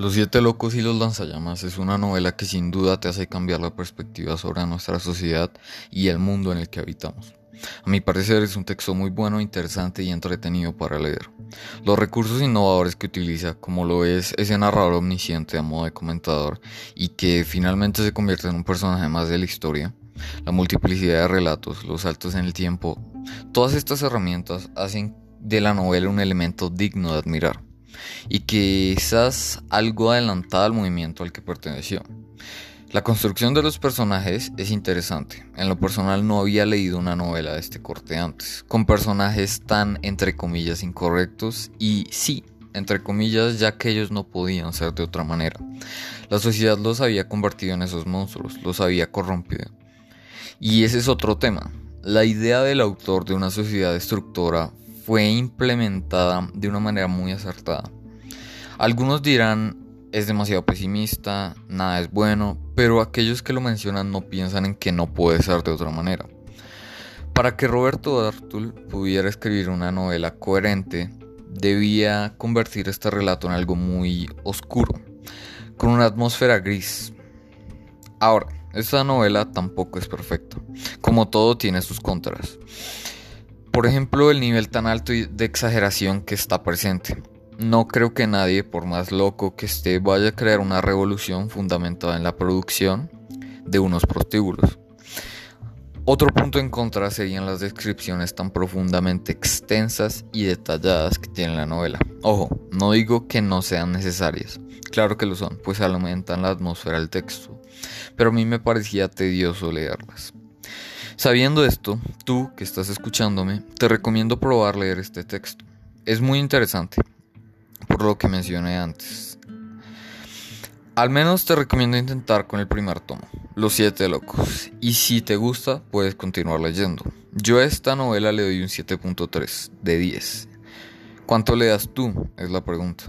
Los Siete Locos y los Lanzallamas es una novela que sin duda te hace cambiar la perspectiva sobre nuestra sociedad y el mundo en el que habitamos. A mi parecer es un texto muy bueno, interesante y entretenido para leer. Los recursos innovadores que utiliza, como lo es ese narrador omnisciente a modo de comentador y que finalmente se convierte en un personaje más de la historia, la multiplicidad de relatos, los saltos en el tiempo, todas estas herramientas hacen de la novela un elemento digno de admirar y quizás algo adelantada al movimiento al que perteneció. La construcción de los personajes es interesante. En lo personal no había leído una novela de este corte antes, con personajes tan entre comillas incorrectos y sí, entre comillas, ya que ellos no podían ser de otra manera. La sociedad los había convertido en esos monstruos, los había corrompido. Y ese es otro tema. La idea del autor de una sociedad destructora fue implementada de una manera muy acertada. Algunos dirán es demasiado pesimista, nada es bueno, pero aquellos que lo mencionan no piensan en que no puede ser de otra manera. Para que Roberto Dartul pudiera escribir una novela coherente, debía convertir este relato en algo muy oscuro, con una atmósfera gris. Ahora, esta novela tampoco es perfecta, como todo tiene sus contras. Por ejemplo, el nivel tan alto de exageración que está presente. No creo que nadie, por más loco que esté, vaya a crear una revolución fundamentada en la producción de unos prostíbulos. Otro punto en contra serían las descripciones tan profundamente extensas y detalladas que tiene la novela. Ojo, no digo que no sean necesarias, claro que lo son, pues aumentan la atmósfera del texto, pero a mí me parecía tedioso leerlas. Sabiendo esto, tú que estás escuchándome, te recomiendo probar leer este texto. Es muy interesante, por lo que mencioné antes. Al menos te recomiendo intentar con el primer tomo, Los Siete Locos, y si te gusta, puedes continuar leyendo. Yo a esta novela le doy un 7.3 de 10. ¿Cuánto le das tú? Es la pregunta.